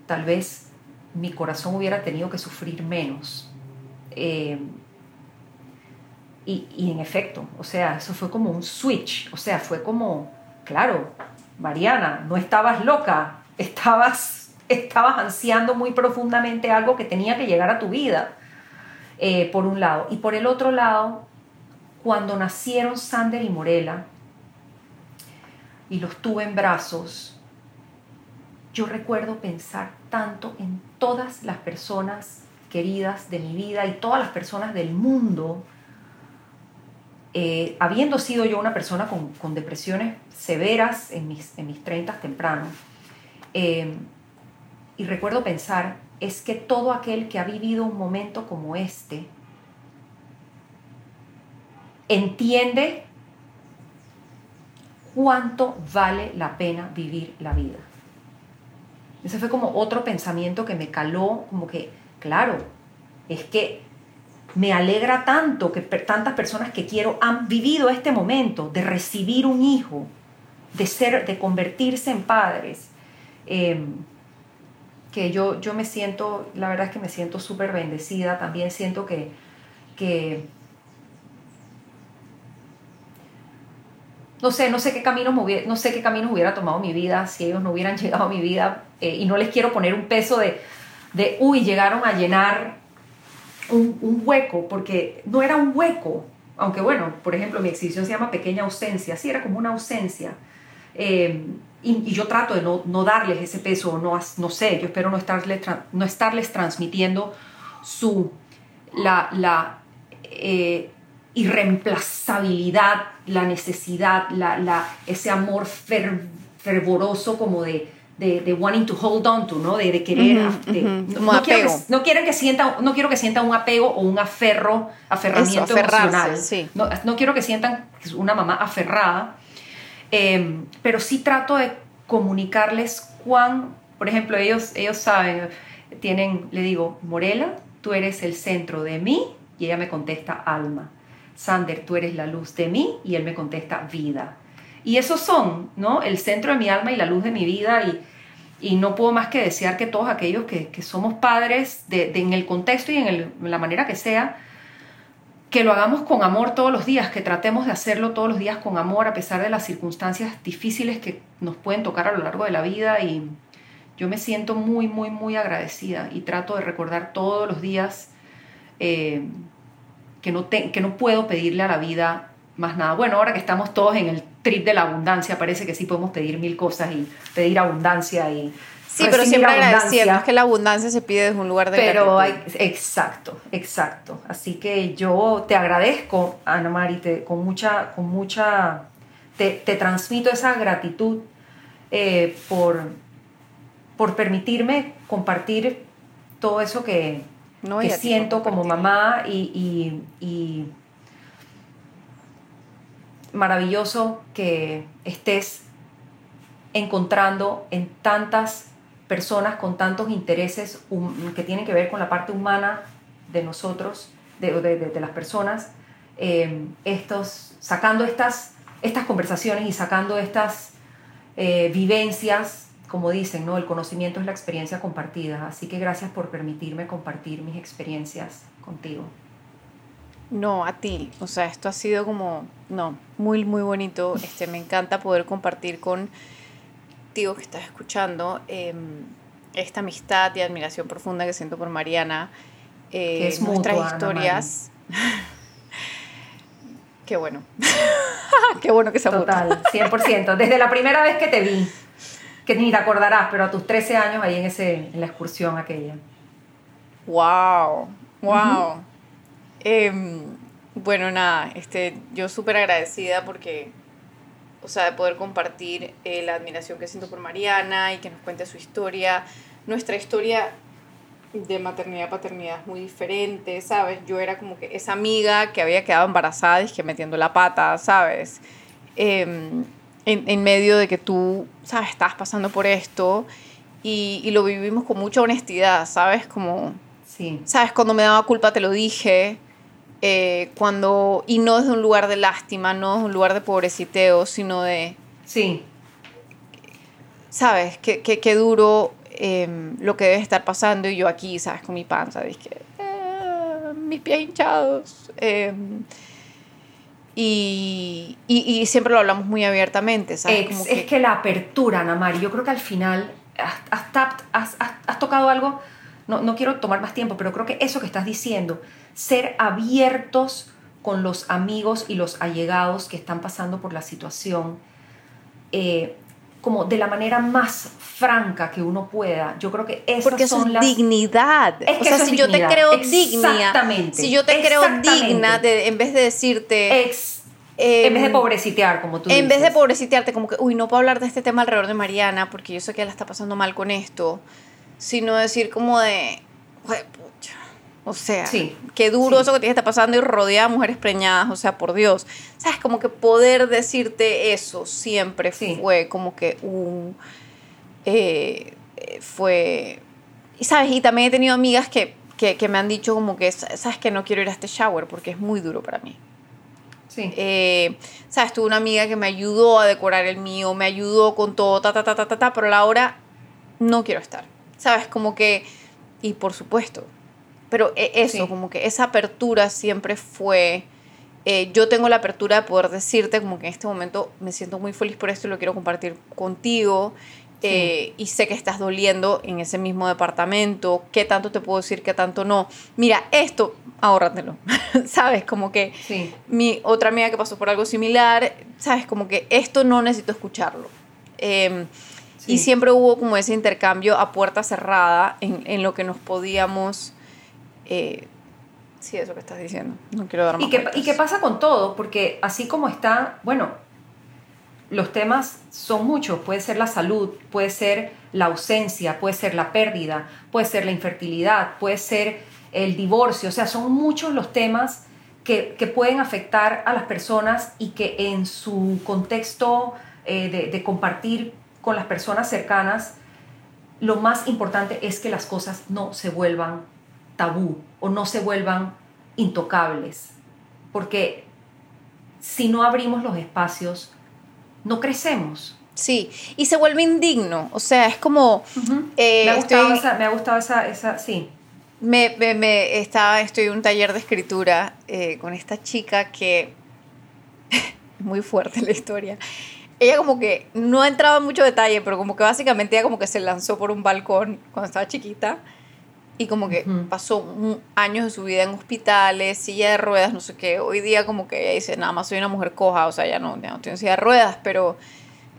tal vez mi corazón hubiera tenido que sufrir menos. Eh, y, y, en efecto, o sea, eso fue como un switch, o sea, fue como, claro, Mariana, no estabas loca, estabas estabas ansiando muy profundamente algo que tenía que llegar a tu vida, eh, por un lado. Y por el otro lado, cuando nacieron Sander y Morela, y los tuve en brazos, yo recuerdo pensar tanto en todas las personas queridas de mi vida y todas las personas del mundo eh, habiendo sido yo una persona con, depresiones severas en mis, en mis 30 temprano, eh, y recuerdo pensar, es que todo aquel que ha vivido un momento como este, entiende cuánto vale la pena vivir la vida. Ese fue como otro pensamiento que me caló, como que, claro, es que me alegra tanto que tantas personas que quiero han vivido este momento de recibir un hijo, de ser, de convertirse en padres. Em, que yo, yo me siento, la verdad es que me siento súper bendecida, también siento que, que no sé, no sé qué camino hubiera, no sé qué camino hubiera tomado mi vida si ellos no hubieran llegado a mi vida eh, y no les quiero poner un peso de, de uy, llegaron a llenar un, un, hueco, porque no era un hueco, aunque bueno, por ejemplo, mi exhibición se llama Pequeña Ausencia, sí, era como una ausencia. Eh, y, yo trato de no, no, darles ese peso, no, no sé, yo espero no estarles, no estarles transmitiendo su, la, la eh, irreemplazabilidad, la necesidad, la, la, ese amor fervoroso como de, de, wanting to hold on to, ¿no? De, querer... no, quiero que, no, quiero que, sientan, no quiero que sientan un apego o un aferro, aferramiento emocional. No, no, quiero que sientan una mamá aferrada, em, pero sí trato de comunicarles cuán, por ejemplo, ellos, ellos saben, tienen, le digo, Morela, tú eres el centro de mí, y ella me contesta alma. Sander, tú eres la luz de mí, y él me contesta vida. Y esos son, ¿no? El centro de mi alma y la luz de mi vida, y, y no puedo más que desear que todos aquellos que, que somos padres, de, en el contexto y en, el, en la manera que sea, que lo hagamos con amor todos los días, que tratemos de hacerlo todos los días con amor a pesar de las circunstancias difíciles que nos pueden tocar a lo largo de la vida y yo me siento muy, muy, muy agradecida y trato de recordar todos los días eh, que, no que no puedo pedirle a la vida más nada. Bueno, ahora que estamos todos en el trip de la abundancia, parece que sí podemos pedir mil cosas y pedir abundancia y Sí, pero siempre agradeciendo. Es que la abundancia se pide desde un lugar de Pero hay, exacto, exacto. Así que yo te agradezco, Ana Mari, te, con mucha, con mucha, te, te transmito esa gratitud eh, por, por permitirme compartir todo eso que, que siento como mamá y, y, y maravilloso que estés encontrando en tantas personas con tantos intereses que tienen que ver con la parte humana de nosotros, de, de, las personas, eh, estos, sacando estas, estas conversaciones y sacando estas eh, vivencias, como dicen, ¿no? el conocimiento es la experiencia compartida. Así que gracias por permitirme compartir mis experiencias contigo. No, a ti. O sea, esto ha sido como, no, muy, muy bonito. Este, me encanta poder compartir con que estás escuchando, em, esta amistad y admiración profunda que siento por Mariana, eh, es nuestras historias. Qué bueno. Qué bueno que se Total, 100%. Desde la primera vez que te vi, que ni te acordarás, pero a tus 13 años ahí en, ese, en la excursión aquella. ¡Wow! ¡Wow! Em, bueno, nada, este, yo súper agradecida porque o sea, de poder compartir eh, la admiración que siento por Mariana y que nos cuente su historia. Nuestra historia de maternidad paternidad es muy diferente, ¿sabes? Yo era como que esa amiga que había quedado embarazada y que metiendo la pata, ¿sabes? Em, en, en, medio de que tú, ¿sabes? Estabas pasando por esto y, y, lo vivimos con mucha honestidad, ¿sabes? Como, sí. ¿sabes? Cuando me daba culpa te lo dije, eh, cuando, y no desde un lugar de lástima, no desde un lugar de pobreciteo, sino de... Sí. ¿Sabes? Qué, qué, duro em, lo que debe estar pasando y yo aquí, ¿sabes? Con mi panza. Que, eh, mis pies hinchados. Em, y, y, y, siempre lo hablamos muy abiertamente, ¿sabes? Es, que... es que la apertura, Ana Mari, yo creo que al final has, has, has, has tocado algo, no, no quiero tomar más tiempo, pero creo que eso que estás diciendo ser abiertos con los amigos y los allegados que están pasando por la situación, eh, como de la manera más franca que uno pueda. Yo creo que esas Porque son es dignidad. Es que o sea, si yo te creo digna, si yo te creo digna, de, en vez de decirte, en vez de pobrecitear, como tú En dices. vez de pobrecitearte, como que, uy, no puedo hablar de este tema alrededor de Mariana porque yo sé que ella la está pasando mal con esto, sino decir como de, "Jue pucha", o sea, Sí, qué duro sí. eso que te está pasando y rodeada de mujeres preñadas, o sea, por Dios. ¿Sabes? Como que poder decirte eso siempre Sí. fue como que un... eh, eh, fue... Y sabes, y también he tenido amigas que, que, que me han dicho como que, sabes que no quiero ir a este shower porque es muy duro para mí. Sí. Eh, ¿Sabes? Tuve una amiga que me ayudó a decorar el mío, me ayudó con todo, ta, ta, ta, ta, ta, ta, pero a la hora no quiero estar. ¿Sabes? Como que, y por supuesto, pero e- eso, Sí. como que esa apertura siempre fue, eh, yo tengo la apertura de poder decirte como que en este momento me siento muy feliz por esto y lo quiero compartir contigo. eh, y sé que estás doliendo en ese mismo departamento, qué tanto te puedo decir, qué tanto no. Mira, esto, ahórratelo, ¿sabes? Como que sí. mi otra amiga que pasó por algo similar, sabes, como que esto no necesito escucharlo. Eh, Y siempre hubo como ese intercambio a puerta cerrada en, en lo que nos podíamos... Eh, sí, eso que estás diciendo. No quiero dar más ¿Y qué, vueltas. ¿Y qué pasa con todo? Porque así como está, bueno, los temas son muchos. Puede ser la salud, puede ser la ausencia, puede ser la pérdida, puede ser la infertilidad, puede ser el divorcio. O sea, son muchos los temas que, que pueden afectar a las personas y que en su contexto eh, de, de compartir con las personas cercanas, lo más importante es que las cosas no se vuelvan tabú o no se vuelvan intocables. Porque si no abrimos los espacios, no crecemos. Sí, y se vuelve indigno. O sea, es como... eh, me, ha gustado estoy- esa, me ha gustado esa, esa, sí. Me, me, me- estaba, estoy en un taller de escritura eh, con esta chica que muy fuerte la historia. Ella como que no ha entrado en mucho detalle, pero como que básicamente ella como que se lanzó por un balcón cuando estaba chiquita y como que Ujú. pasó un- años de su vida en hospitales, silla de ruedas, no sé qué. Hoy día como que ella dice, nada más soy una mujer coja, o sea, ya no, ya no tengo silla de ruedas, pero...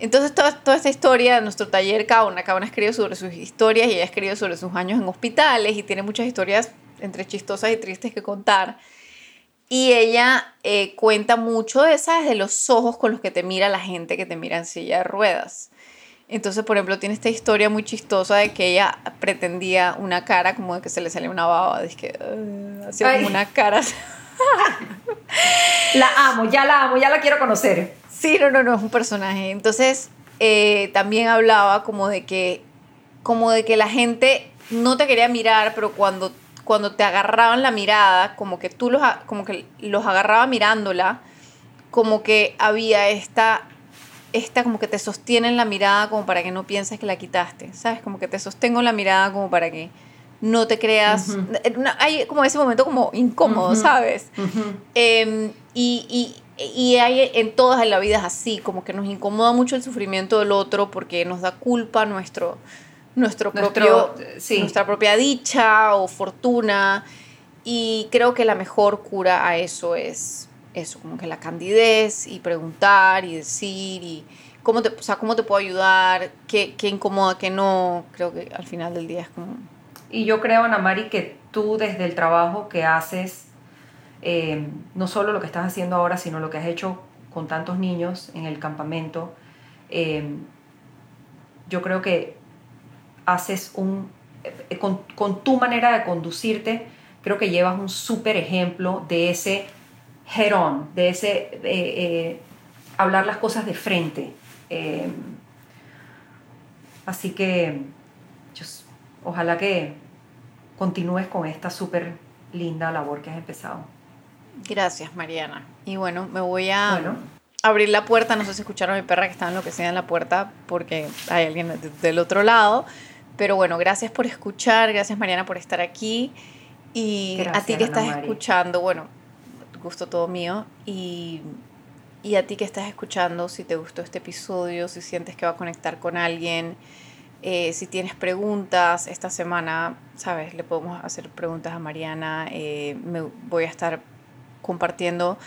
Entonces toda, toda esta historia de nuestro taller, cada una, cada una escribe sobre sus historias y ella escribe sobre sus años en hospitales y tiene muchas historias entre chistosas y tristes que contar. Y ella eh, cuenta mucho de esa desde los ojos con los que te mira la gente que te mira en silla de ruedas. Entonces, por ejemplo, tiene esta historia muy chistosa de que ella pretendía una cara como de que se le salía una baba, de que "Ah", hacía como una cara. La amo, ya la amo, ya la quiero conocer. Sí, no, no, no, es un personaje. Entonces, eh, también hablaba como de que, como de que la gente no te quería mirar, pero cuando, cuando te agarraban la mirada, como que tú los, como que los agarraba mirándola, como que había esta, esta como que te sostienen la mirada como para que no pienses que la quitaste, ¿sabes? Como que te sostengo la mirada como para que no te creas, Ujú. Una- hay como ese momento como incómodo, Ujú. ¿sabes? Ujú. Eh, y, y, y hay en todas en la vida es así, como que nos incomoda mucho el sufrimiento del otro porque nos da culpa nuestro, nuestro Nuestro- propio, sí. nuestra propia dicha o fortuna. Y creo que la mejor cura a eso es eso, como que la candidez y preguntar y decir y cómo te, o sea, cómo te puedo ayudar, qué, qué incomoda, qué no. Creo que al final del día es como... Y yo creo, Ana Mari, que tú desde el trabajo que haces, eh, no solo lo que estás haciendo ahora, sino lo que has hecho con tantos niños en el campamento, eh, yo creo que haces un, eh, con, con tu manera de conducirte, creo que llevas un súper ejemplo de ese head on, de ese eh, eh, hablar las cosas de frente. Eh, así que yo ojalá que continúes con esta súper linda labor que has empezado. Gracias, Mariana. Y bueno, me voy a Bueno. abrir la puerta. No sé si escucharon a mi perra que estaba enloquecida en la puerta porque hay alguien de- del otro lado. Pero bueno, gracias por escuchar. Gracias, Mariana, por estar aquí. Y a ti que estás escuchando, bueno, gusto todo mío. Y, y a ti que estás escuchando, si te gustó este episodio, si sientes que va a conectar con alguien, eh, si tienes preguntas, esta semana, sabes, le podemos hacer preguntas a Mariana. eh, me voy a estar compartiendo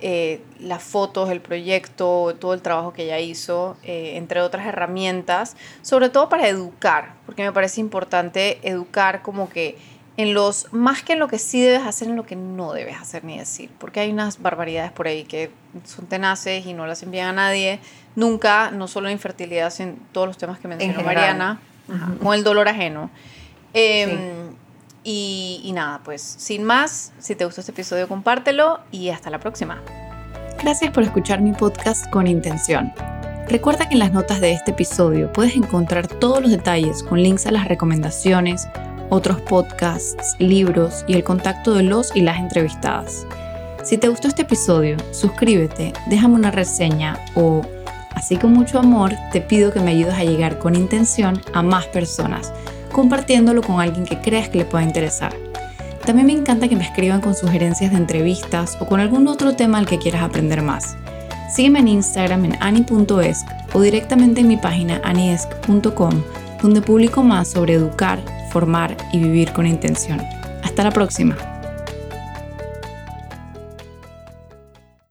eh, las fotos, el proyecto, todo el trabajo que ella hizo, eh, entre otras herramientas, sobre todo para educar, porque me parece importante educar como que en los, más que en lo que sí debes hacer, en lo que no debes hacer ni decir, porque hay unas barbaridades por ahí que son tenaces y no las envían a nadie, nunca, no solo en infertilidad, sino en todos los temas que mencionó Mariana, con el dolor ajeno. Em, y, nada, pues sin más, si te gustó este episodio, compártelo y hasta la próxima. Gracias por escuchar mi podcast con intención. Recuerda que en las notas de este episodio puedes encontrar todos los detalles con links a las recomendaciones, otros podcasts, libros y el contacto de los y las entrevistadas. Si te gustó este episodio, suscríbete, déjame una reseña o, así con mucho amor, te pido que me ayudes a llegar con intención a más personas, compartiéndolo con alguien que creas que le pueda interesar. También me encanta que me escriban con sugerencias de entrevistas o con algún otro tema al que quieras aprender más. Sígueme en Instagram en ani.esc o directamente en mi página aniesc.com, donde publico más sobre educar, formar y vivir con intención. Hasta la próxima.